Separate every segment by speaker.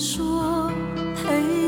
Speaker 1: 说，陪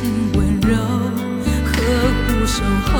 Speaker 1: 情温柔何苦守候